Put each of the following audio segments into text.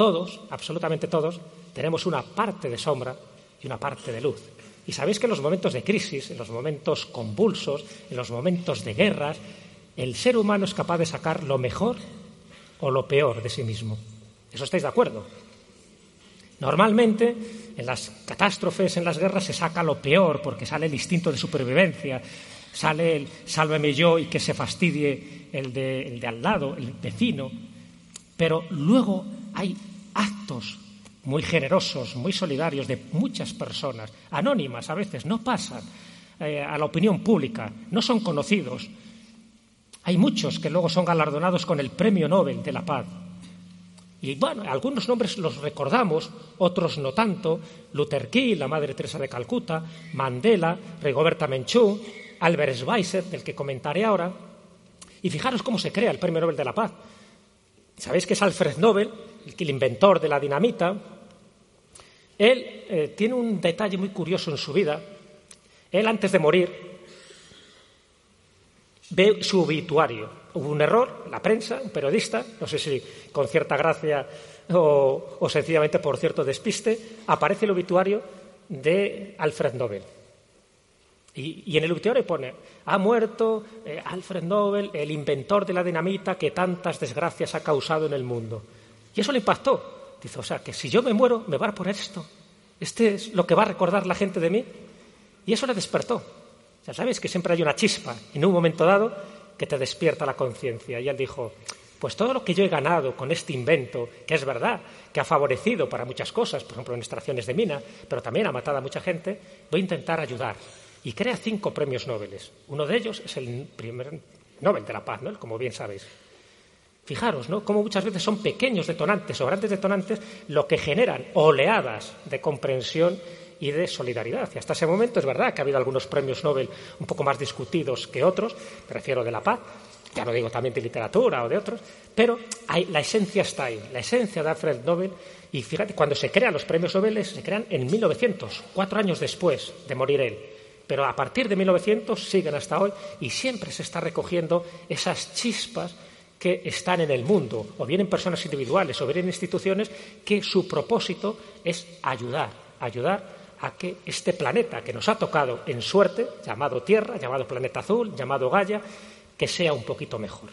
Todos, absolutamente todos, tenemos una parte de sombra y una parte de luz. Y sabéis que en los momentos de crisis, en los momentos convulsos, en los momentos de guerras, el ser humano es capaz de sacar lo mejor o lo peor de sí mismo. ¿Eso estáis de acuerdo? Normalmente, en las catástrofes, en las guerras, se saca lo peor porque sale el instinto de supervivencia, sale el sálveme yo y que se fastidie el de, el de al lado, el vecino. Pero luego hay actos muy generosos, muy solidarios de muchas personas, anónimas a veces, no pasan eh, a la opinión pública, no son conocidos. Hay muchos que luego son galardonados con el Premio Nobel de la Paz. Y bueno, algunos nombres los recordamos, otros no tanto. Luther King, la Madre Teresa de Calcuta, Mandela, Rigoberta Menchú, Albert Schweitzer, del que comentaré ahora. Y fijaros cómo se crea el Premio Nobel de la Paz. Sabéis que es Alfred Nobel, el inventor de la dinamita. Él eh, tiene un detalle muy curioso en su vida. Él, antes de morir, ve su obituario. Hubo un error, la prensa, un periodista, no sé si con cierta gracia o, sencillamente por cierto despiste, aparece el obituario de Alfred Nobel. Y, y, en el obituario pone, ha muerto eh, Alfred Nobel, el inventor de la dinamita que tantas desgracias ha causado en el mundo. Y eso le impactó. Dice, o sea, que si yo me muero, me va a poner esto. Este es lo que va a recordar la gente de mí. Y eso le despertó. Ya sabéis que siempre hay una chispa en un momento dado que te despierta la conciencia. Y él dijo, pues todo lo que yo he ganado con este invento, que es verdad, que ha favorecido para muchas cosas, por ejemplo en extracciones de mina, pero también ha matado a mucha gente, voy a intentar ayudar y crea cinco premios Nobel. Uno de ellos es el primer Nobel de la Paz, ¿no? como bien sabéis. Fijaros, ¿no? Cómo muchas veces son pequeños detonantes o grandes detonantes lo que generan oleadas de comprensión y de solidaridad. Y hasta ese momento es verdad que ha habido algunos premios Nobel un poco más discutidos que otros, me refiero de la paz, ya no digo también de literatura o de otros, pero hay, la esencia está ahí, la esencia de Alfred Nobel. Y fíjate, cuando se crean los premios Nobel, se crean en 1900, cuatro años después de morir él pero a partir de 1900 siguen hasta hoy y siempre se está recogiendo esas chispas que están en el mundo, o bien en personas individuales, o bien en instituciones, que su propósito es ayudar, ayudar a que este planeta que nos ha tocado en suerte, llamado Tierra, llamado planeta azul, llamado Gaia, que sea un poquito mejor.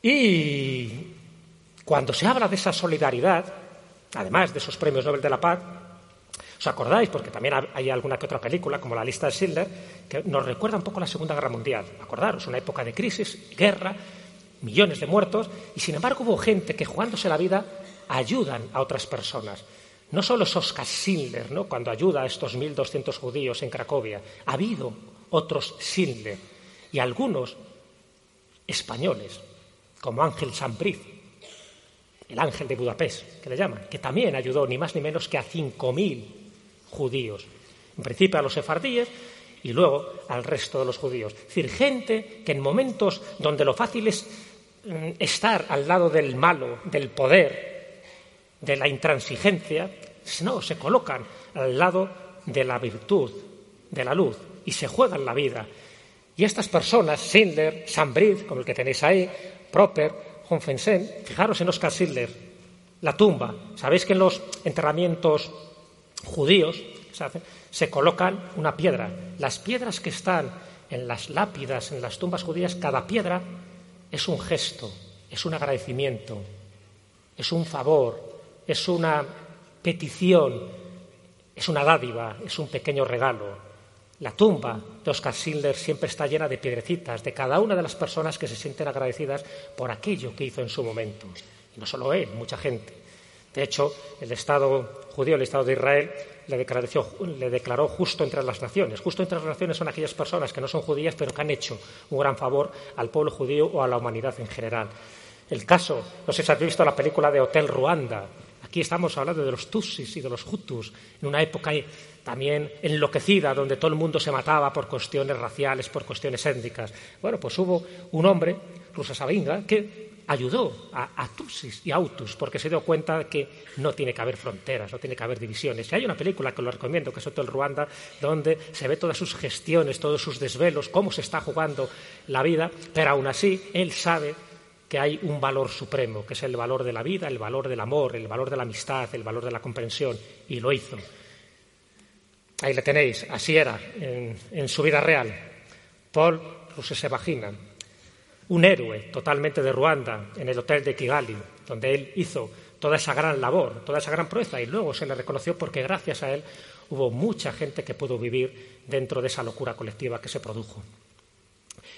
Y cuando se habla de esa solidaridad, además de esos premios Nobel de la Paz, ¿Os acordáis? Porque también hay alguna que otra película, como la lista de Schindler, que nos recuerda un poco la Segunda Guerra Mundial. Acordaros, una época de crisis, guerra, millones de muertos, y sin embargo hubo gente que jugándose la vida ayudan a otras personas. No solo es Oskar Schindler, ¿no? cuando ayuda a estos 1.200 judíos en Cracovia. Ha habido otros Schindler y algunos españoles, como Ángel Sambriz, el ángel de Budapest, que le llaman, que también ayudó ni más ni menos que a 5.000 judíos. En principio a los sefardíes y luego al resto de los judíos. Es decir, gente que en momentos donde lo fácil es mm, estar al lado del malo, del poder, de la intransigencia, no, se colocan al lado de la virtud, de la luz, y se juegan la vida. Y estas personas, Schindler, Sambrid, como el que tenéis ahí, Proper, Honfensen, fijaros en Oscar Schindler, la tumba. Sabéis que en los enterramientos judíos se colocan una piedra. Las piedras que están en las lápidas, en las tumbas judías, cada piedra es un gesto, es un agradecimiento, es un favor, es una petición, es una dádiva, es un pequeño regalo. La tumba de Oscar Schindler siempre está llena de piedrecitas de cada una de las personas que se sienten agradecidas por aquello que hizo en su momento. Y no solo él, mucha gente. De hecho, el Estado judío, el Estado de Israel, le declaró, le declaró, justo entre las naciones. Justo entre las naciones son aquellas personas que no son judías, pero que han hecho un gran favor al pueblo judío o a la humanidad en general. El caso, no sé si has visto la película de Hotel Ruanda. Aquí estamos hablando de los Tutsis y de los Hutus, en una época también enloquecida, donde todo el mundo se mataba por cuestiones raciales, por cuestiones étnicas. Bueno, pues hubo un hombre, Rusa Sabinga, que ayudó a, a y a Autus porque se dio cuenta de que no tiene que haber fronteras, no tiene que haber divisiones. Y hay una película que lo recomiendo, que es Hotel Ruanda, donde se ve todas sus gestiones, todos sus desvelos, cómo se está jugando la vida, pero aún así él sabe que hay un valor supremo, que es el valor de la vida, el valor del amor, el valor de la amistad, el valor de la comprensión, y lo hizo. Ahí le tenéis, así era en, su vida real. Paul Rusesabagina, un héroe totalmente de Ruanda en el hotel de Kigali, donde él hizo toda esa gran labor, toda esa gran proeza, y luego se le reconoció porque gracias a él hubo mucha gente que pudo vivir dentro de esa locura colectiva que se produjo.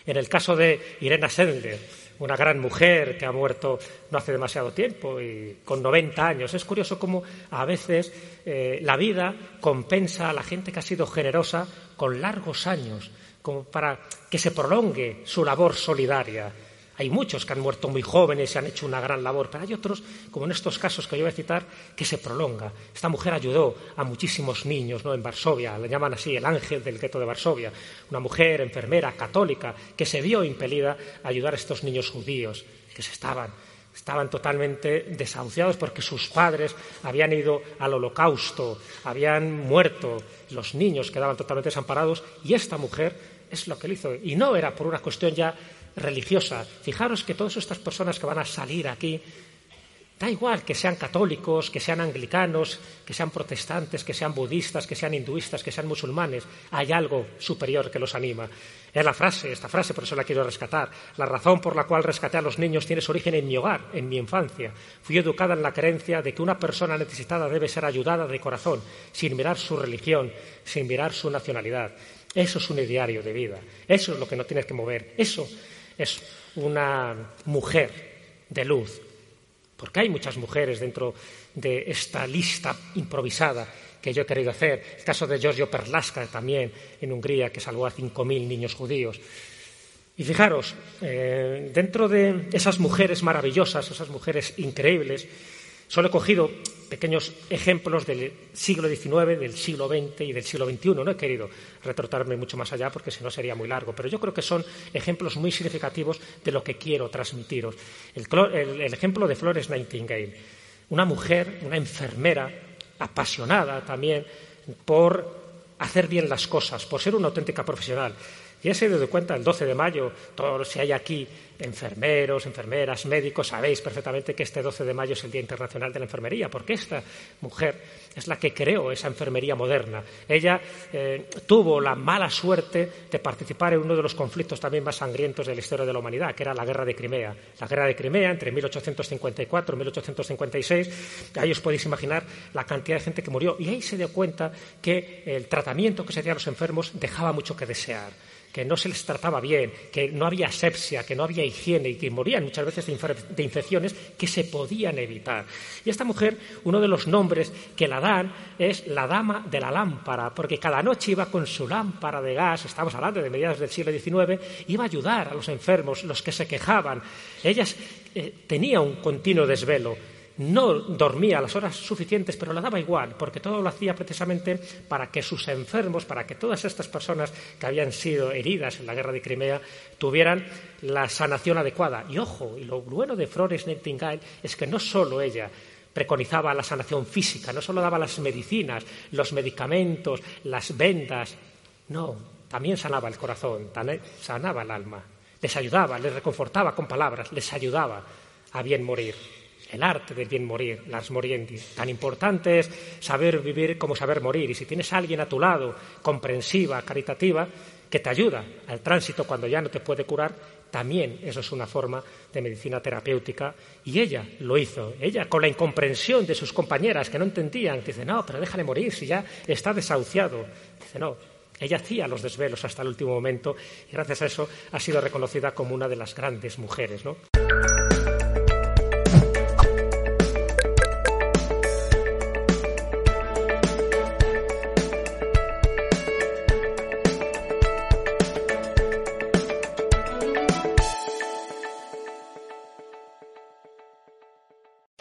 En el caso de Irena Sendler, una gran mujer que ha muerto no hace demasiado tiempo y con 90 años. Es curioso cómo a veces eh, la vida compensa a la gente que ha sido generosa con largos años, como para que se prolongue su labor solidaria. Hay muchos que han muerto muy jóvenes y han hecho una gran labor, pero hay otros, como en estos casos que yo voy a citar, que se prolonga. Esta mujer ayudó a muchísimos niños ¿no? en Varsovia, le llaman así el ángel del gueto de Varsovia, una mujer enfermera católica que se vio impelida a ayudar a estos niños judíos que se estaban estaban totalmente desahuciados porque sus padres habían ido al holocausto, habían muerto, los niños quedaban totalmente desamparados y esta mujer es lo que le hizo. Y no era por una cuestión ya religiosa. Fijaros que todas estas personas que van a salir aquí, da igual que sean católicos, que sean anglicanos, que sean protestantes, que sean budistas, que sean hinduistas, que sean musulmanes, hay algo superior que los anima. Es la frase, esta frase, por eso la quiero rescatar. La razón por la cual rescaté a los niños tiene su origen en mi hogar, en mi infancia. Fui educada en la creencia de que una persona necesitada debe ser ayudada de corazón, sin mirar su religión, sin mirar su nacionalidad. Eso es un ideario de vida. Eso es lo que no tienes que mover. Eso es una mujer de luz, porque hay muchas mujeres dentro de esta lista improvisada que yo he querido hacer. El caso de Giorgio Perlasca también en Hungría, que salvó a 5.000 niños judíos. Y fijaros, eh, dentro de esas mujeres maravillosas, esas mujeres increíbles, Solo he cogido pequeños ejemplos del siglo XIX, del siglo XX y del siglo XXI. No he querido retrotarme mucho más allá porque si no sería muy largo, pero yo creo que son ejemplos muy significativos de lo que quiero transmitiros. El, ejemplo de Flores Nightingale, una mujer, una enfermera apasionada también por hacer bien las cosas, por ser una auténtica profesional. Y se dio cuenta el 12 de mayo, todos si hay aquí enfermeros, enfermeras, médicos, sabéis perfectamente que este 12 de mayo es el Día Internacional de la Enfermería, porque esta mujer es la que creó esa enfermería moderna. Ella eh, tuvo la mala suerte de participar en uno de los conflictos también más sangrientos de la historia de la humanidad, que era la Guerra de Crimea. La Guerra de Crimea entre 1854 y 1856, ahí os podéis imaginar la cantidad de gente que murió. Y ahí se dio cuenta que el tratamiento que se hacía a los enfermos dejaba mucho que desear que no se les trataba bien, que no había asepsia, que no había higiene y que morían muchas veces de, infecciones que se podían evitar. Y esta mujer, uno de los nombres que la dan es la dama de la lámpara, porque cada noche iba con su lámpara de gas, estamos hablando de mediados del siglo XIX, iba a ayudar a los enfermos, los que se quejaban. Ella eh, tenía un continuo desvelo no dormía las horas suficientes, pero le daba igual, porque todo lo hacía precisamente para que sus enfermos, para que todas estas personas que habían sido heridas en la guerra de Crimea tuvieran la sanación adecuada. Y ojo, y lo bueno de Flores Nightingale es que no solo ella preconizaba la sanación física, no solo daba las medicinas, los medicamentos, las vendas, no, también sanaba el corazón, sanaba el alma, les ayudaba, les reconfortaba con palabras, les ayudaba a bien morir el arte del bien morir, las moriendi. Tan importante es saber vivir como saber morir. Y si tienes a alguien a tu lado, comprensiva, caritativa, que te ayuda al tránsito cuando ya no te puede curar, también eso es una forma de medicina terapéutica. Y ella lo hizo. Ella, con la incomprensión de sus compañeras que no entendían, dice, no, pero déjale morir si ya está desahuciado. Dice, no, ella hacía los desvelos hasta el último momento y gracias a eso ha sido reconocida como una de las grandes mujeres. ¿no?